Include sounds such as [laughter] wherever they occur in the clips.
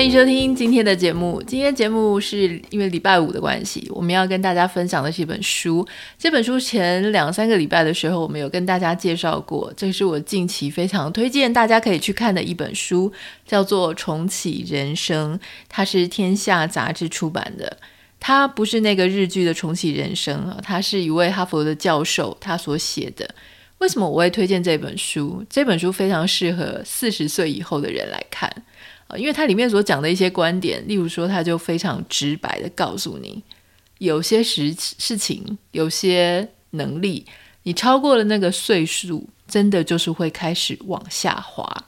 欢迎收听今天的节目。今天节目是因为礼拜五的关系，我们要跟大家分享的是一本书。这本书前两三个礼拜的时候，我们有跟大家介绍过。这是我近期非常推荐大家可以去看的一本书，叫做《重启人生》，它是天下杂志出版的。它不是那个日剧的《重启人生》啊，它是一位哈佛的教授他所写的。为什么我会推荐这本书？这本书非常适合四十岁以后的人来看。因为它里面所讲的一些观点，例如说，他就非常直白的告诉你，有些事事情，有些能力，你超过了那个岁数，真的就是会开始往下滑。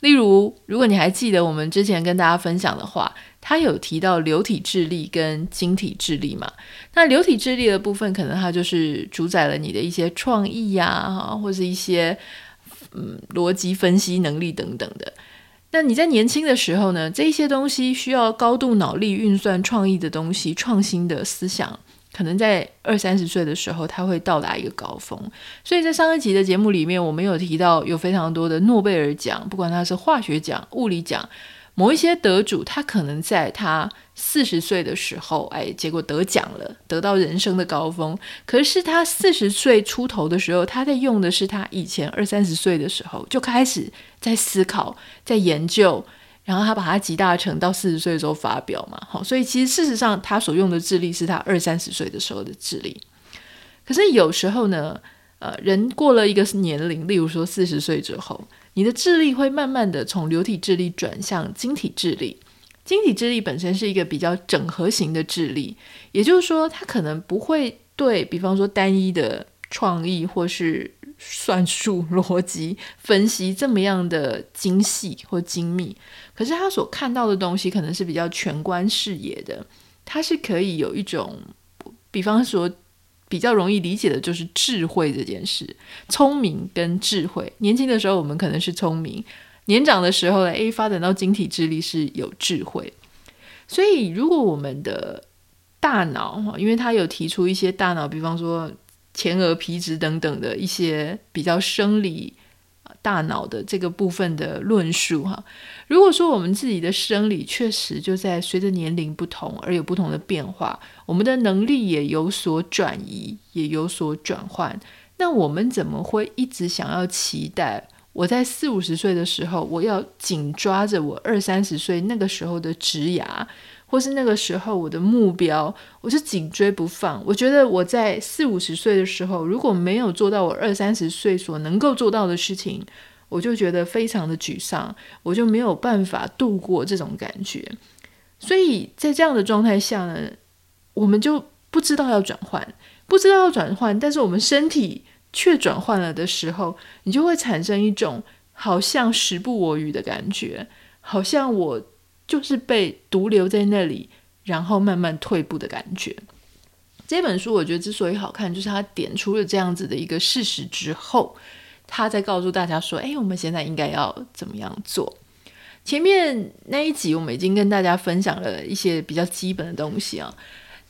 例如，如果你还记得我们之前跟大家分享的话，他有提到流体智力跟晶体智力嘛？那流体智力的部分，可能它就是主宰了你的一些创意呀，哈，或是一些嗯逻辑分析能力等等的。那你在年轻的时候呢，这些东西需要高度脑力运算、创意的东西、创新的思想，可能在二三十岁的时候，它会到达一个高峰。所以在上一集的节目里面，我们有提到有非常多的诺贝尔奖，不管它是化学奖、物理奖。某一些得主，他可能在他四十岁的时候，哎，结果得奖了，得到人生的高峰。可是他四十岁出头的时候，他在用的是他以前二三十岁的时候就开始在思考、在研究，然后他把它集大成，到四十岁的时候发表嘛。好，所以其实事实上，他所用的智力是他二三十岁的时候的智力。可是有时候呢，呃，人过了一个年龄，例如说四十岁之后。你的智力会慢慢的从流体智力转向晶体智力。晶体智力本身是一个比较整合型的智力，也就是说，它可能不会对比方说单一的创意或是算术、逻辑分析这么样的精细或精密。可是他所看到的东西可能是比较全观视野的，它是可以有一种，比方说。比较容易理解的就是智慧这件事，聪明跟智慧。年轻的时候我们可能是聪明，年长的时候呢，诶，发展到晶体智力是有智慧。所以，如果我们的大脑，因为他有提出一些大脑，比方说前额皮质等等的一些比较生理。大脑的这个部分的论述哈，如果说我们自己的生理确实就在随着年龄不同而有不同的变化，我们的能力也有所转移，也有所转换，那我们怎么会一直想要期待我在四五十岁的时候，我要紧抓着我二三十岁那个时候的职涯？或是那个时候，我的目标，我是紧追不放。我觉得我在四五十岁的时候，如果没有做到我二三十岁所能够做到的事情，我就觉得非常的沮丧，我就没有办法度过这种感觉。所以在这样的状态下呢，我们就不知道要转换，不知道要转换，但是我们身体却转换了的时候，你就会产生一种好像时不我与的感觉，好像我。就是被独留在那里，然后慢慢退步的感觉。这本书我觉得之所以好看，就是他点出了这样子的一个事实之后，他再告诉大家说：“哎，我们现在应该要怎么样做？”前面那一集我们已经跟大家分享了一些比较基本的东西啊。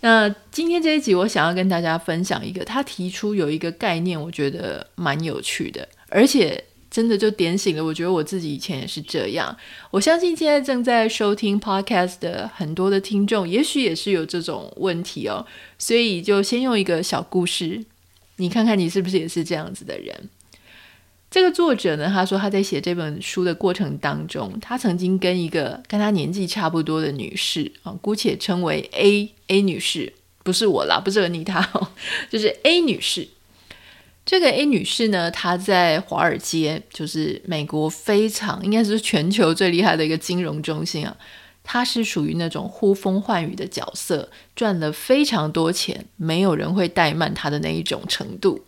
那今天这一集我想要跟大家分享一个，他提出有一个概念，我觉得蛮有趣的，而且。真的就点醒了，我觉得我自己以前也是这样。我相信现在正在收听 podcast 的很多的听众，也许也是有这种问题哦。所以就先用一个小故事，你看看你是不是也是这样子的人。这个作者呢，他说他在写这本书的过程当中，他曾经跟一个跟他年纪差不多的女士啊，姑且称为 A A 女士，不是我啦，不是 Anita 哦，就是 A 女士。这个 A 女士呢，她在华尔街，就是美国非常应该是全球最厉害的一个金融中心啊。她是属于那种呼风唤雨的角色，赚了非常多钱，没有人会怠慢她的那一种程度。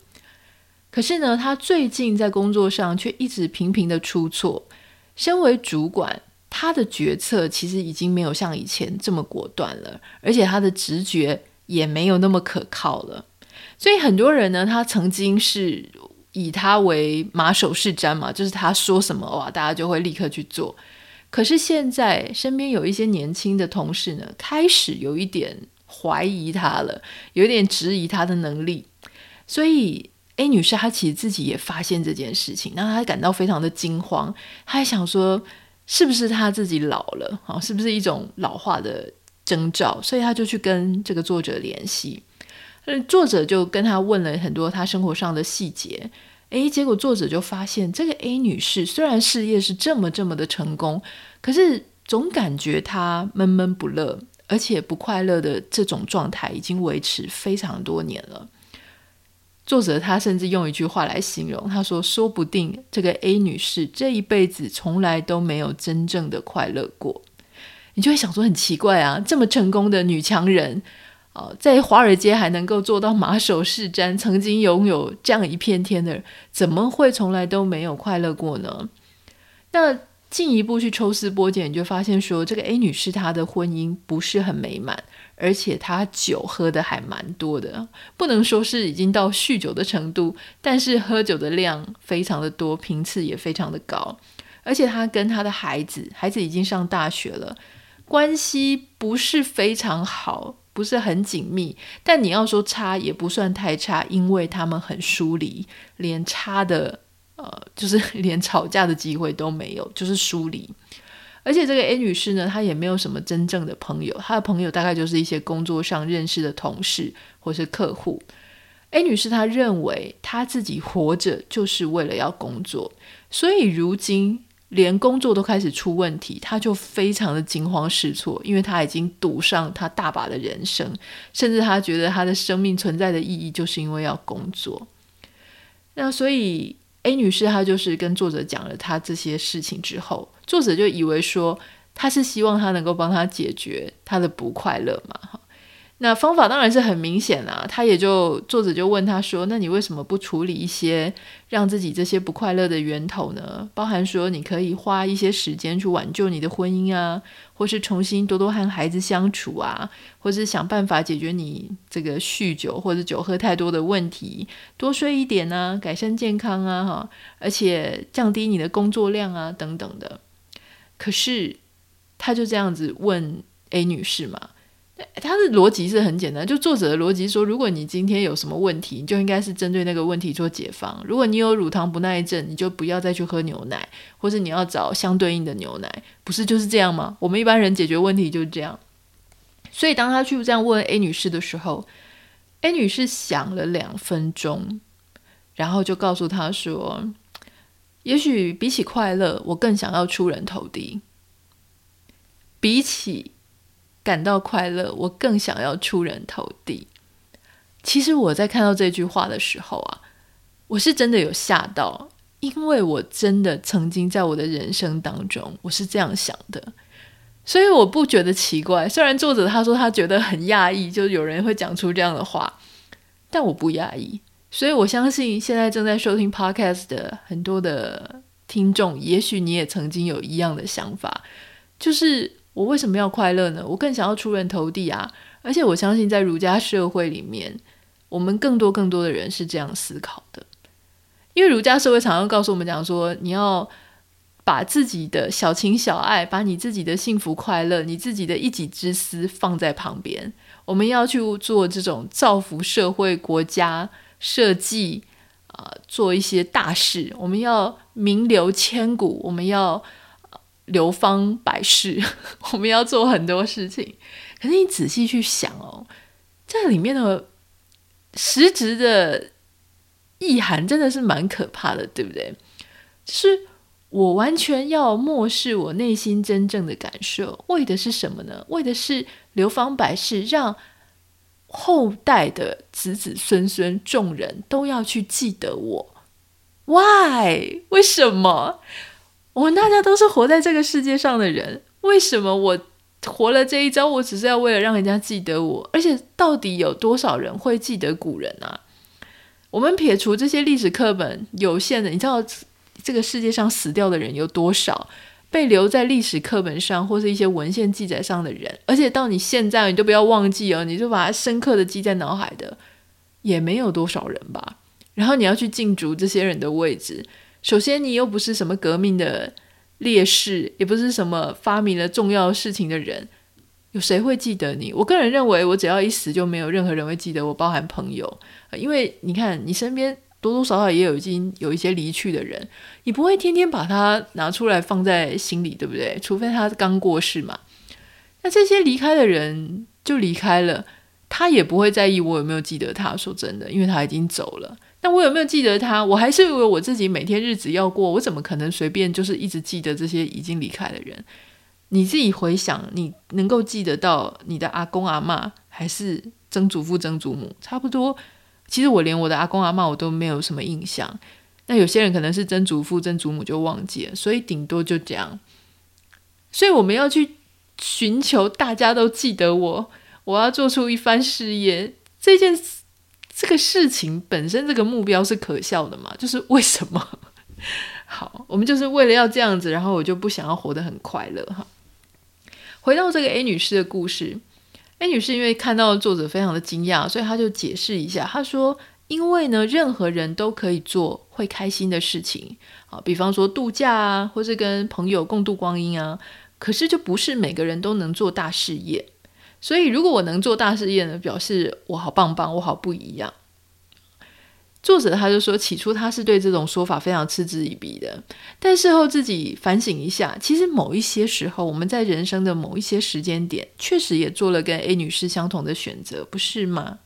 可是呢，她最近在工作上却一直频频的出错。身为主管，她的决策其实已经没有像以前这么果断了，而且她的直觉也没有那么可靠了。所以很多人呢，他曾经是以他为马首是瞻嘛，就是他说什么哇，大家就会立刻去做。可是现在身边有一些年轻的同事呢，开始有一点怀疑他了，有一点质疑他的能力。所以 A 女士她其实自己也发现这件事情，然后她感到非常的惊慌，她还想说是不是她自己老了啊？是不是一种老化的征兆？所以她就去跟这个作者联系。作者就跟他问了很多他生活上的细节，诶，结果作者就发现，这个 A 女士虽然事业是这么这么的成功，可是总感觉她闷闷不乐，而且不快乐的这种状态已经维持非常多年了。作者他甚至用一句话来形容，他说：“说不定这个 A 女士这一辈子从来都没有真正的快乐过。”你就会想说，很奇怪啊，这么成功的女强人。在华尔街还能够做到马首是瞻，曾经拥有这样一片天的人，怎么会从来都没有快乐过呢？那进一步去抽丝剥茧，你就发现说，这个 A 女士她的婚姻不是很美满，而且她酒喝的还蛮多的，不能说是已经到酗酒的程度，但是喝酒的量非常的多，频次也非常的高，而且她跟她的孩子，孩子已经上大学了，关系不是非常好。不是很紧密，但你要说差也不算太差，因为他们很疏离，连差的呃，就是 [laughs] 连吵架的机会都没有，就是疏离。而且这个 A 女士呢，她也没有什么真正的朋友，她的朋友大概就是一些工作上认识的同事或是客户。A 女士她认为她自己活着就是为了要工作，所以如今。连工作都开始出问题，他就非常的惊慌失措，因为他已经赌上他大把的人生，甚至他觉得他的生命存在的意义就是因为要工作。那所以 A 女士她就是跟作者讲了她这些事情之后，作者就以为说他是希望他能够帮他解决他的不快乐嘛。那方法当然是很明显啦，他也就作者就问他说：“那你为什么不处理一些让自己这些不快乐的源头呢？包含说你可以花一些时间去挽救你的婚姻啊，或是重新多多和孩子相处啊，或是想办法解决你这个酗酒或者酒喝太多的问题，多睡一点啊，改善健康啊，哈，而且降低你的工作量啊，等等的。可是他就这样子问 A 女士嘛。”他的逻辑是很简单，就作者的逻辑说，如果你今天有什么问题，你就应该是针对那个问题做解方。如果你有乳糖不耐症，你就不要再去喝牛奶，或者你要找相对应的牛奶，不是就是这样吗？我们一般人解决问题就是这样。所以当他去这样问 A 女士的时候，A 女士想了两分钟，然后就告诉他说：“也许比起快乐，我更想要出人头地。比起。”感到快乐，我更想要出人头地。其实我在看到这句话的时候啊，我是真的有吓到，因为我真的曾经在我的人生当中，我是这样想的，所以我不觉得奇怪。虽然作者他说他觉得很讶异，就有人会讲出这样的话，但我不讶异。所以我相信现在正在收听 Podcast 的很多的听众，也许你也曾经有一样的想法，就是。我为什么要快乐呢？我更想要出人头地啊！而且我相信，在儒家社会里面，我们更多更多的人是这样思考的。因为儒家社会常常告诉我们讲说，你要把自己的小情小爱，把你自己的幸福快乐，你自己的一己之私放在旁边。我们要去做这种造福社会、国家、社稷啊，做一些大事。我们要名留千古，我们要。流芳百世，[laughs] 我们要做很多事情。可是你仔细去想哦，这里面的实质的意涵真的是蛮可怕的，对不对？是我完全要漠视我内心真正的感受，为的是什么呢？为的是流芳百世，让后代的子子孙孙众人都要去记得我。Why？为什么？我们大家都是活在这个世界上的人，为什么我活了这一遭，我只是要为了让人家记得我？而且到底有多少人会记得古人啊？我们撇除这些历史课本有限的，你知道这个世界上死掉的人有多少？被留在历史课本上或是一些文献记载上的人，而且到你现在你都不要忘记哦，你就把它深刻的记在脑海的，也没有多少人吧？然后你要去竞逐这些人的位置。首先，你又不是什么革命的烈士，也不是什么发明了重要事情的人，有谁会记得你？我个人认为，我只要一死，就没有任何人会记得我，包含朋友。因为你看，你身边多多少少也有已经有一些离去的人，你不会天天把他拿出来放在心里，对不对？除非他刚过世嘛。那这些离开的人就离开了，他也不会在意我有没有记得他。说真的，因为他已经走了。那我有没有记得他？我还是以为我自己每天日子要过，我怎么可能随便就是一直记得这些已经离开的人？你自己回想，你能够记得到你的阿公阿嬷，还是曾祖父曾祖母？差不多。其实我连我的阿公阿嬷我都没有什么印象。那有些人可能是曾祖父曾祖母就忘记了，所以顶多就这样。所以我们要去寻求大家都记得我，我要做出一番事业，这件。这个事情本身，这个目标是可笑的嘛？就是为什么？[laughs] 好，我们就是为了要这样子，然后我就不想要活得很快乐哈。回到这个 A 女士的故事，A 女士因为看到作者非常的惊讶，所以她就解释一下，她说：“因为呢，任何人都可以做会开心的事情啊，比方说度假啊，或是跟朋友共度光阴啊，可是就不是每个人都能做大事业。”所以，如果我能做大事业呢，表示我好棒棒，我好不一样。作者他就说，起初他是对这种说法非常嗤之以鼻的，但事后自己反省一下，其实某一些时候，我们在人生的某一些时间点，确实也做了跟 A 女士相同的选择，不是吗？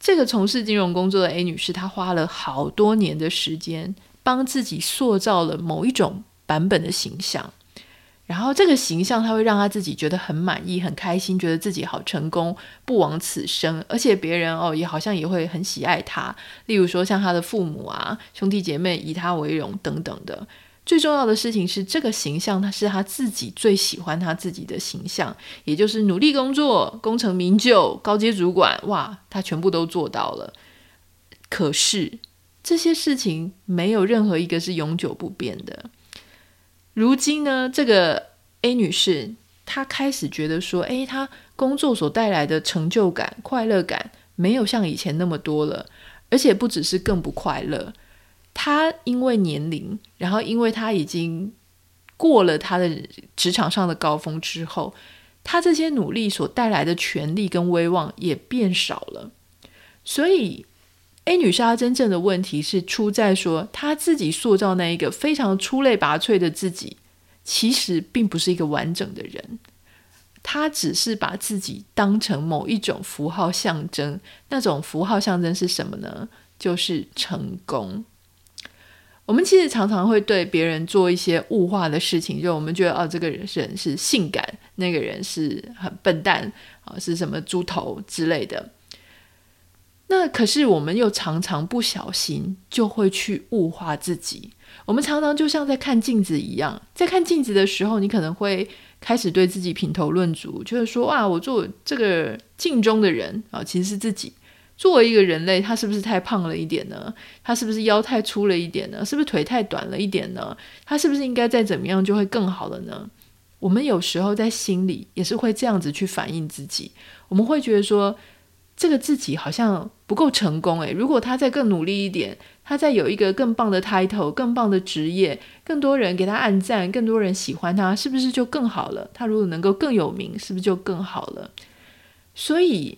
这个从事金融工作的 A 女士，她花了好多年的时间，帮自己塑造了某一种版本的形象。然后这个形象，他会让他自己觉得很满意、很开心，觉得自己好成功，不枉此生。而且别人哦，也好像也会很喜爱他。例如说，像他的父母啊、兄弟姐妹以他为荣等等的。最重要的事情是，这个形象他是他自己最喜欢他自己的形象，也就是努力工作、功成名就、高阶主管。哇，他全部都做到了。可是这些事情没有任何一个是永久不变的。如今呢，这个 A 女士她开始觉得说，诶，她工作所带来的成就感、快乐感没有像以前那么多了，而且不只是更不快乐。她因为年龄，然后因为她已经过了她的职场上的高峰之后，她这些努力所带来的权力跟威望也变少了，所以。A 女士她真正的问题是出在说，她自己塑造那一个非常出类拔萃的自己，其实并不是一个完整的人。她只是把自己当成某一种符号象征，那种符号象征是什么呢？就是成功。我们其实常常会对别人做一些物化的事情，就我们觉得哦，这个人是是性感，那个人是很笨蛋啊，是什么猪头之类的。那可是我们又常常不小心就会去物化自己。我们常常就像在看镜子一样，在看镜子的时候，你可能会开始对自己品头论足，就是说啊，我做这个镜中的人啊，其实是自己。作为一个人类，他是不是太胖了一点呢？他是不是腰太粗了一点呢？是不是腿太短了一点呢？他是不是应该再怎么样就会更好了呢？我们有时候在心里也是会这样子去反映自己，我们会觉得说。这个自己好像不够成功诶，如果他再更努力一点，他再有一个更棒的 title、更棒的职业，更多人给他按赞，更多人喜欢他，是不是就更好了？他如果能够更有名，是不是就更好了？所以，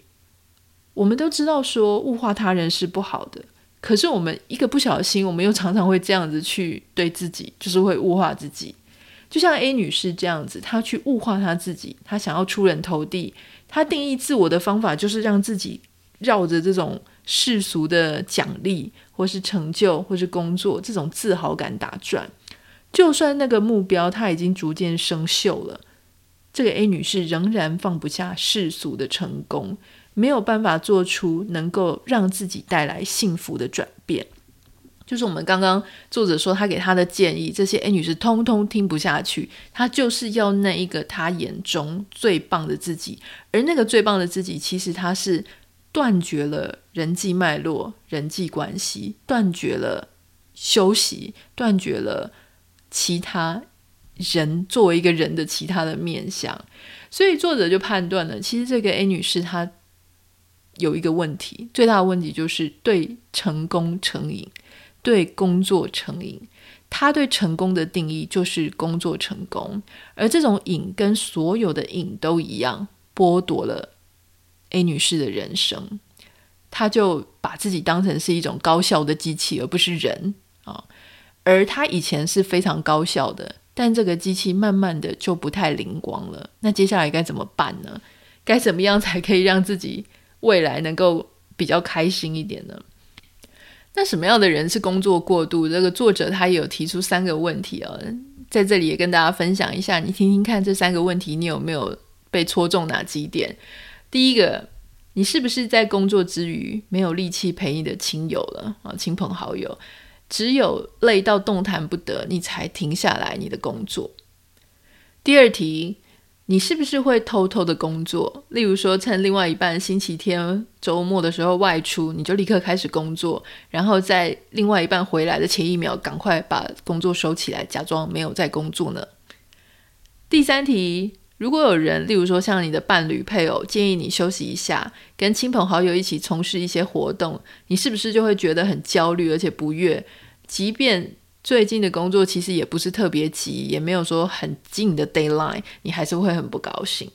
我们都知道说物化他人是不好的，可是我们一个不小心，我们又常常会这样子去对自己，就是会物化自己。就像 A 女士这样子，她去物化她自己，她想要出人头地。他定义自我的方法就是让自己绕着这种世俗的奖励，或是成就，或是工作这种自豪感打转。就算那个目标他已经逐渐生锈了，这个 A 女士仍然放不下世俗的成功，没有办法做出能够让自己带来幸福的转变。就是我们刚刚作者说他给他的建议，这些 A 女士通通听不下去，她就是要那一个她眼中最棒的自己，而那个最棒的自己，其实她是断绝了人际脉络、人际关系，断绝了休息，断绝了其他人作为一个人的其他的面相，所以作者就判断了，其实这个 A 女士她有一个问题，最大的问题就是对成功成瘾。对工作成瘾，他对成功的定义就是工作成功，而这种瘾跟所有的瘾都一样，剥夺了 A 女士的人生。他就把自己当成是一种高效的机器，而不是人啊。而他以前是非常高效的，但这个机器慢慢的就不太灵光了。那接下来该怎么办呢？该怎么样才可以让自己未来能够比较开心一点呢？那什么样的人是工作过度？这个作者他也有提出三个问题哦，在这里也跟大家分享一下，你听听看这三个问题，你有没有被戳中哪几点？第一个，你是不是在工作之余没有力气陪你的亲友了啊？亲朋好友，只有累到动弹不得，你才停下来你的工作。第二题。你是不是会偷偷的工作？例如说，趁另外一半星期天、周末的时候外出，你就立刻开始工作，然后在另外一半回来的前一秒，赶快把工作收起来，假装没有在工作呢？第三题，如果有人，例如说像你的伴侣、配偶，建议你休息一下，跟亲朋好友一起从事一些活动，你是不是就会觉得很焦虑，而且不悦？即便最近的工作其实也不是特别急，也没有说很近的 d a y l i n e 你还是会很不高兴。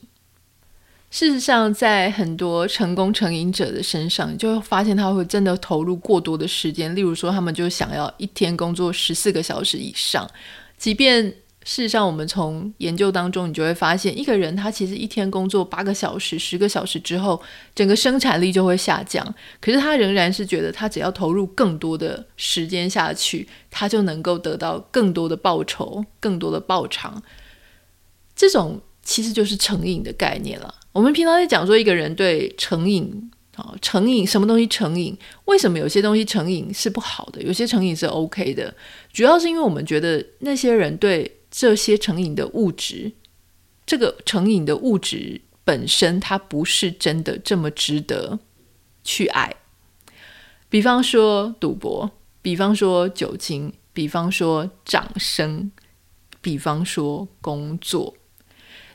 事实上，在很多成功成瘾者的身上，就会发现他会真的投入过多的时间。例如说，他们就想要一天工作十四个小时以上，即便。事实上，我们从研究当中，你就会发现，一个人他其实一天工作八个小时、十个小时之后，整个生产力就会下降。可是他仍然是觉得，他只要投入更多的时间下去，他就能够得到更多的报酬、更多的报偿。这种其实就是成瘾的概念了。我们平常在讲说，一个人对成瘾啊，成瘾什么东西成瘾？为什么有些东西成瘾是不好的，有些成瘾是 OK 的？主要是因为我们觉得那些人对。这些成瘾的物质，这个成瘾的物质本身，它不是真的这么值得去爱。比方说赌博，比方说酒精，比方说掌声，比方说工作。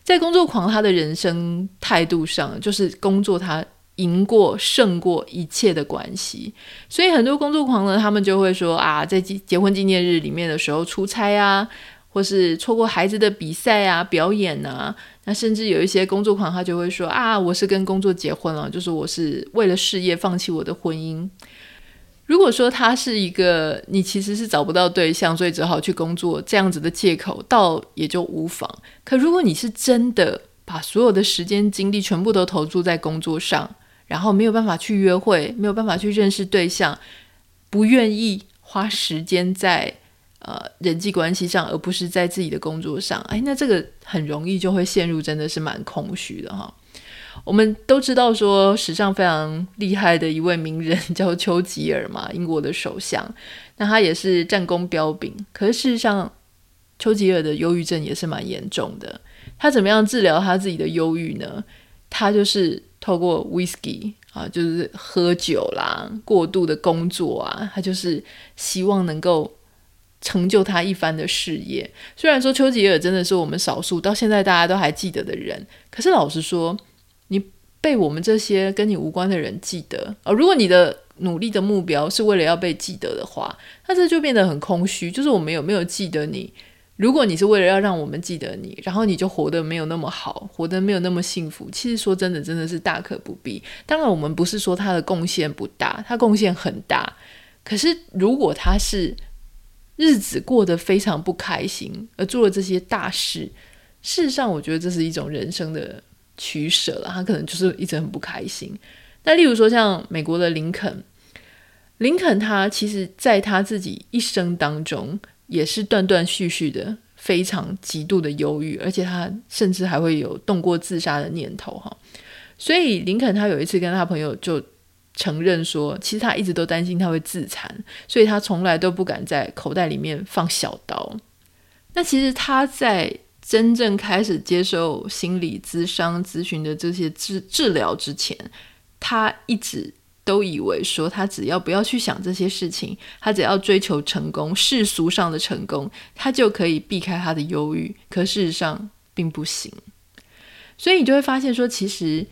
在工作狂他的人生态度上，就是工作他赢过、胜过一切的关系。所以很多工作狂呢，他们就会说啊，在结婚纪念日里面的时候出差啊。或是错过孩子的比赛啊、表演啊，那甚至有一些工作狂，他就会说啊，我是跟工作结婚了，就是我是为了事业放弃我的婚姻。如果说他是一个你其实是找不到对象，所以只好去工作这样子的借口，倒也就无妨。可如果你是真的把所有的时间精力全部都投注在工作上，然后没有办法去约会，没有办法去认识对象，不愿意花时间在。呃，人际关系上，而不是在自己的工作上，哎，那这个很容易就会陷入，真的是蛮空虚的哈。我们都知道说，史上非常厉害的一位名人叫丘吉尔嘛，英国的首相，那他也是战功彪炳。可是事实上，丘吉尔的忧郁症也是蛮严重的。他怎么样治疗他自己的忧郁呢？他就是透过 whisky 啊，就是喝酒啦，过度的工作啊，他就是希望能够。成就他一番的事业。虽然说丘吉尔真的是我们少数到现在大家都还记得的人，可是老实说，你被我们这些跟你无关的人记得，而如果你的努力的目标是为了要被记得的话，那这就变得很空虚。就是我们有没有记得你？如果你是为了要让我们记得你，然后你就活得没有那么好，活得没有那么幸福。其实说真的，真的是大可不必。当然，我们不是说他的贡献不大，他贡献很大。可是如果他是日子过得非常不开心，而做了这些大事。事实上，我觉得这是一种人生的取舍了。他可能就是一直很不开心。那例如说，像美国的林肯，林肯他其实在他自己一生当中，也是断断续续的，非常极度的忧郁，而且他甚至还会有动过自杀的念头哈。所以林肯他有一次跟他朋友就。承认说，其实他一直都担心他会自残，所以他从来都不敢在口袋里面放小刀。那其实他在真正开始接受心理咨商咨询的这些治治疗之前，他一直都以为说，他只要不要去想这些事情，他只要追求成功，世俗上的成功，他就可以避开他的忧郁。可事实上并不行。所以你就会发现说，其实。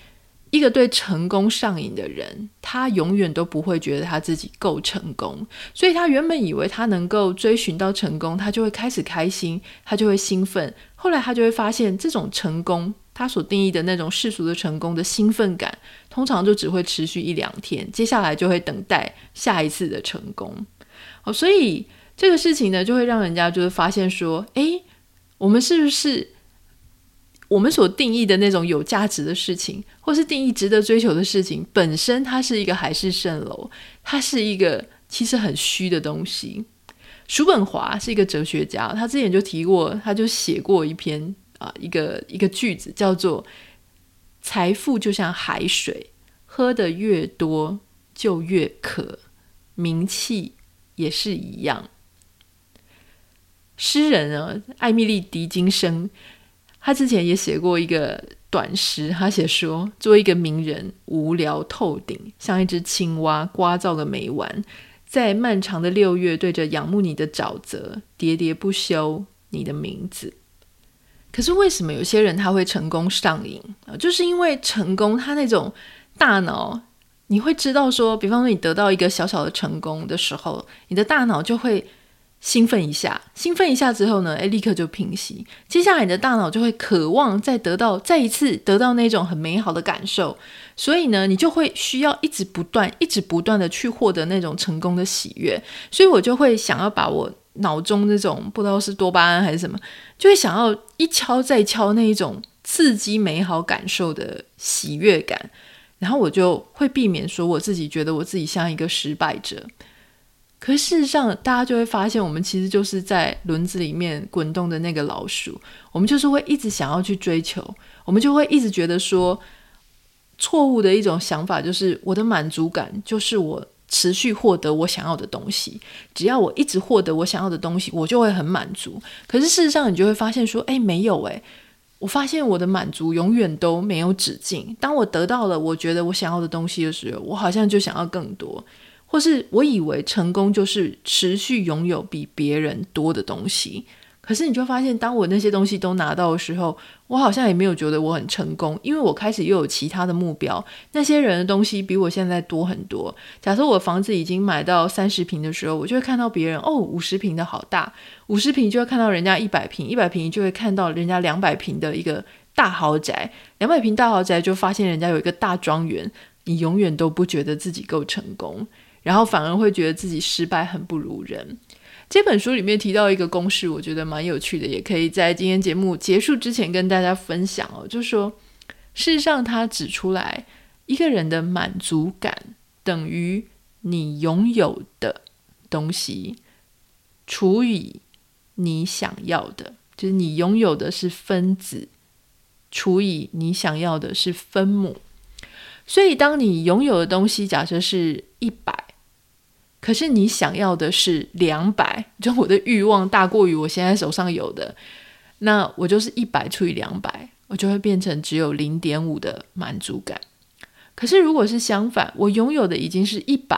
一个对成功上瘾的人，他永远都不会觉得他自己够成功，所以他原本以为他能够追寻到成功，他就会开始开心，他就会兴奋。后来他就会发现，这种成功，他所定义的那种世俗的成功的兴奋感，通常就只会持续一两天，接下来就会等待下一次的成功。哦，所以这个事情呢，就会让人家就是发现说，诶，我们是不是？我们所定义的那种有价值的事情，或是定义值得追求的事情，本身它是一个海市蜃楼，它是一个其实很虚的东西。叔本华是一个哲学家，他之前就提过，他就写过一篇啊，一个一个句子，叫做“财富就像海水，喝得越多就越渴，名气也是一样。”诗人啊，艾米丽·狄金生。他之前也写过一个短诗，他写说：“做一个名人，无聊透顶，像一只青蛙，聒噪个没完，在漫长的六月，对着仰慕你的沼泽，喋喋不休你的名字。”可是为什么有些人他会成功上瘾啊？就是因为成功，他那种大脑，你会知道说，比方说你得到一个小小的成功的时候，你的大脑就会。兴奋一下，兴奋一下之后呢，诶，立刻就平息。接下来你的大脑就会渴望再得到，再一次得到那种很美好的感受，所以呢，你就会需要一直不断、一直不断的去获得那种成功的喜悦。所以我就会想要把我脑中那种不知道是多巴胺还是什么，就会想要一敲再敲那一种刺激美好感受的喜悦感，然后我就会避免说我自己觉得我自己像一个失败者。可事实上，大家就会发现，我们其实就是在轮子里面滚动的那个老鼠。我们就是会一直想要去追求，我们就会一直觉得说，错误的一种想法就是，我的满足感就是我持续获得我想要的东西。只要我一直获得我想要的东西，我就会很满足。可是事实上，你就会发现说，诶，没有诶，我发现我的满足永远都没有止境。当我得到了我觉得我想要的东西的时候，我好像就想要更多。或是我以为成功就是持续拥有比别人多的东西，可是你就发现，当我那些东西都拿到的时候，我好像也没有觉得我很成功，因为我开始又有其他的目标。那些人的东西比我现在多很多。假设我房子已经买到三十平的时候，我就会看到别人哦，五十平的好大，五十平就会看到人家一百平，一百平就会看到人家两百平的一个大豪宅，两百平大豪宅就发现人家有一个大庄园，你永远都不觉得自己够成功。然后反而会觉得自己失败，很不如人。这本书里面提到一个公式，我觉得蛮有趣的，也可以在今天节目结束之前跟大家分享哦。就是说，事实上，他指出来，一个人的满足感等于你拥有的东西除以你想要的，就是你拥有的是分子除以你想要的是分母。所以，当你拥有的东西假设是一百。可是你想要的是两百，就我的欲望大过于我现在手上有的，那我就是一百除以两百，我就会变成只有零点五的满足感。可是如果是相反，我拥有的已经是一百，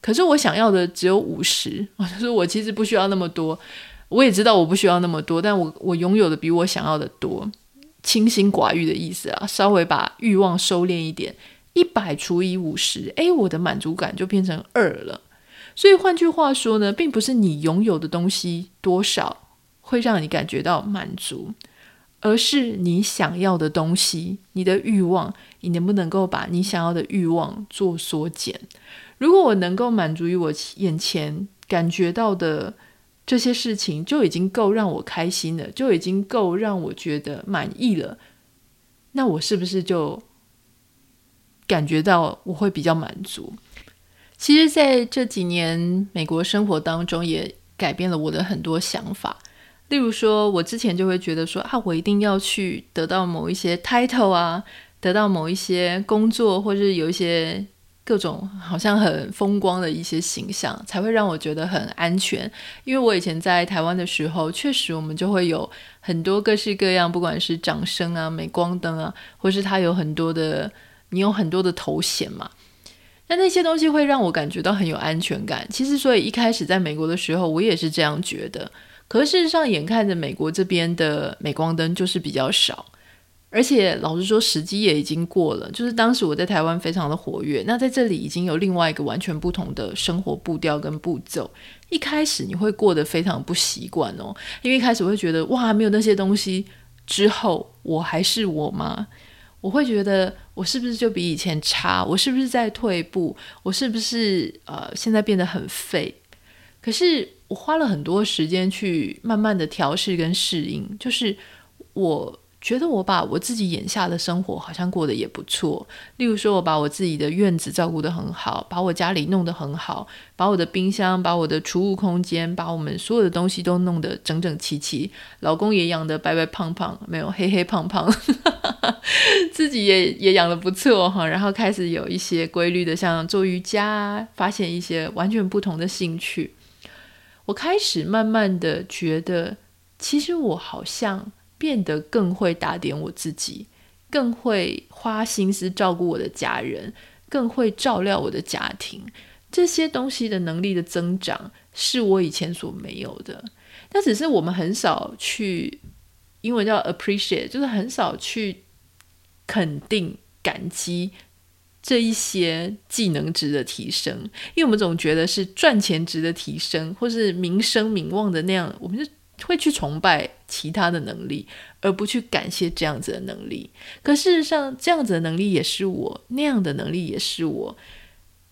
可是我想要的只有五十，我就说我其实不需要那么多，我也知道我不需要那么多，但我我拥有的比我想要的多，清心寡欲的意思啊，稍微把欲望收敛一点，一百除以五十，诶，我的满足感就变成二了。所以换句话说呢，并不是你拥有的东西多少会让你感觉到满足，而是你想要的东西，你的欲望，你能不能够把你想要的欲望做缩减？如果我能够满足于我眼前感觉到的这些事情，就已经够让我开心了，就已经够让我觉得满意了，那我是不是就感觉到我会比较满足？其实，在这几年美国生活当中，也改变了我的很多想法。例如说，我之前就会觉得说啊，我一定要去得到某一些 title 啊，得到某一些工作，或者有一些各种好像很风光的一些形象，才会让我觉得很安全。因为我以前在台湾的时候，确实我们就会有很多各式各样，不管是掌声啊、镁光灯啊，或是他有很多的，你有很多的头衔嘛。那那些东西会让我感觉到很有安全感。其实，所以一开始在美国的时候，我也是这样觉得。可是事实上，眼看着美国这边的镁光灯就是比较少，而且老实说，时机也已经过了。就是当时我在台湾非常的活跃，那在这里已经有另外一个完全不同的生活步调跟步骤。一开始你会过得非常不习惯哦，因为一开始会觉得哇，没有那些东西之后，我还是我吗？我会觉得我是不是就比以前差？我是不是在退步？我是不是呃现在变得很废？可是我花了很多时间去慢慢的调试跟适应，就是我。觉得我把我自己眼下的生活好像过得也不错。例如说，我把我自己的院子照顾得很好，把我家里弄得很好，把我的冰箱、把我的储物空间、把我们所有的东西都弄得整整齐齐。老公也养得白白胖胖，没有黑黑胖胖，[laughs] 自己也也养得不错哈。然后开始有一些规律的，像做瑜伽，发现一些完全不同的兴趣。我开始慢慢的觉得，其实我好像。变得更会打点我自己，更会花心思照顾我的家人，更会照料我的家庭。这些东西的能力的增长是我以前所没有的。但只是我们很少去，英文叫 appreciate，就是很少去肯定、感激这一些技能值的提升，因为我们总觉得是赚钱值的提升，或是名声名望的那样，我们就。会去崇拜其他的能力，而不去感谢这样子的能力。可事实上，这样子的能力也是我，那样的能力也是我。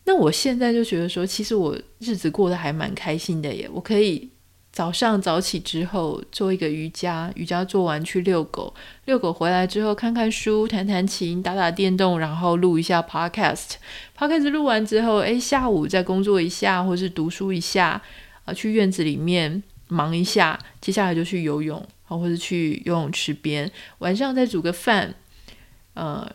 那我现在就觉得说，其实我日子过得还蛮开心的耶。我可以早上早起之后做一个瑜伽，瑜伽做完去遛狗，遛狗回来之后看看书、弹弹琴、打打电动，然后录一下 podcast。podcast 录完之后，诶，下午再工作一下，或是读书一下，啊，去院子里面。忙一下，接下来就去游泳，或者去游泳池边。晚上再煮个饭，呃，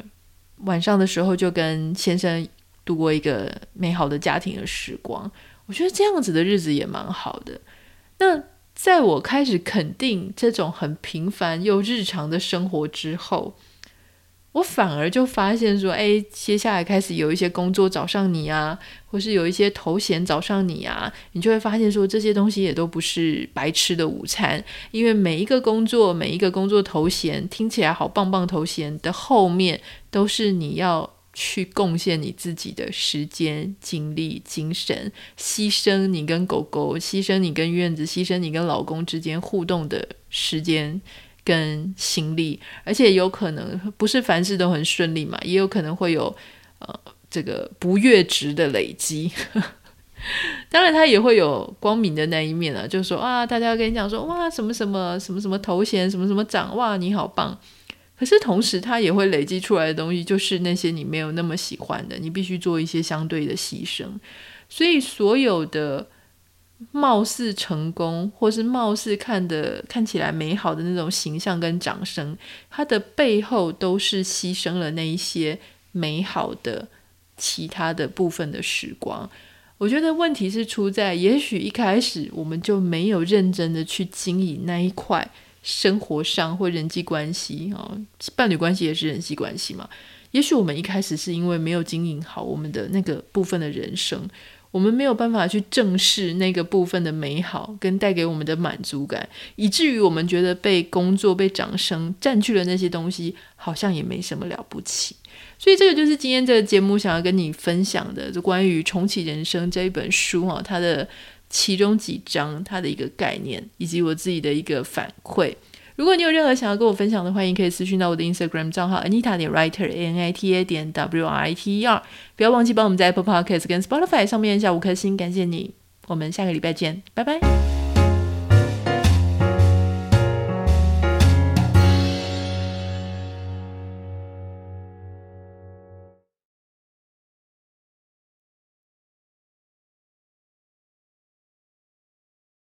晚上的时候就跟先生度过一个美好的家庭的时光。我觉得这样子的日子也蛮好的。那在我开始肯定这种很平凡又日常的生活之后，我反而就发现说，哎，接下来开始有一些工作找上你啊，或是有一些头衔找上你啊，你就会发现说，这些东西也都不是白吃的午餐，因为每一个工作，每一个工作头衔听起来好棒棒，头衔的后面都是你要去贡献你自己的时间、精力、精神，牺牲你跟狗狗，牺牲你跟院子，牺牲你跟老公之间互动的时间。跟心力，而且有可能不是凡事都很顺利嘛，也有可能会有呃这个不悦值的累积。[laughs] 当然，他也会有光明的那一面啊，就说啊，大家跟你讲说哇，什么什么什么什么头衔，什么什么长，哇，你好棒。可是同时，他也会累积出来的东西，就是那些你没有那么喜欢的，你必须做一些相对的牺牲。所以，所有的。貌似成功，或是貌似看的看起来美好的那种形象跟掌声，它的背后都是牺牲了那一些美好的其他的部分的时光。我觉得问题是出在，也许一开始我们就没有认真的去经营那一块生活上或人际关系啊，伴侣关系也是人际关系嘛。也许我们一开始是因为没有经营好我们的那个部分的人生。我们没有办法去正视那个部分的美好跟带给我们的满足感，以至于我们觉得被工作、被掌声占据了那些东西，好像也没什么了不起。所以这个就是今天这个节目想要跟你分享的，就关于《重启人生》这一本书啊，它的其中几章，它的一个概念，以及我自己的一个反馈。如果你有任何想要跟我分享的，欢迎可以私讯到我的 Instagram 账号 Anita 点 Writer A N I T A 点 W R I T E R。不要忘记帮我们在 Apple Podcast 跟 Spotify 上面下五颗星，感谢你。我们下个礼拜见，拜拜。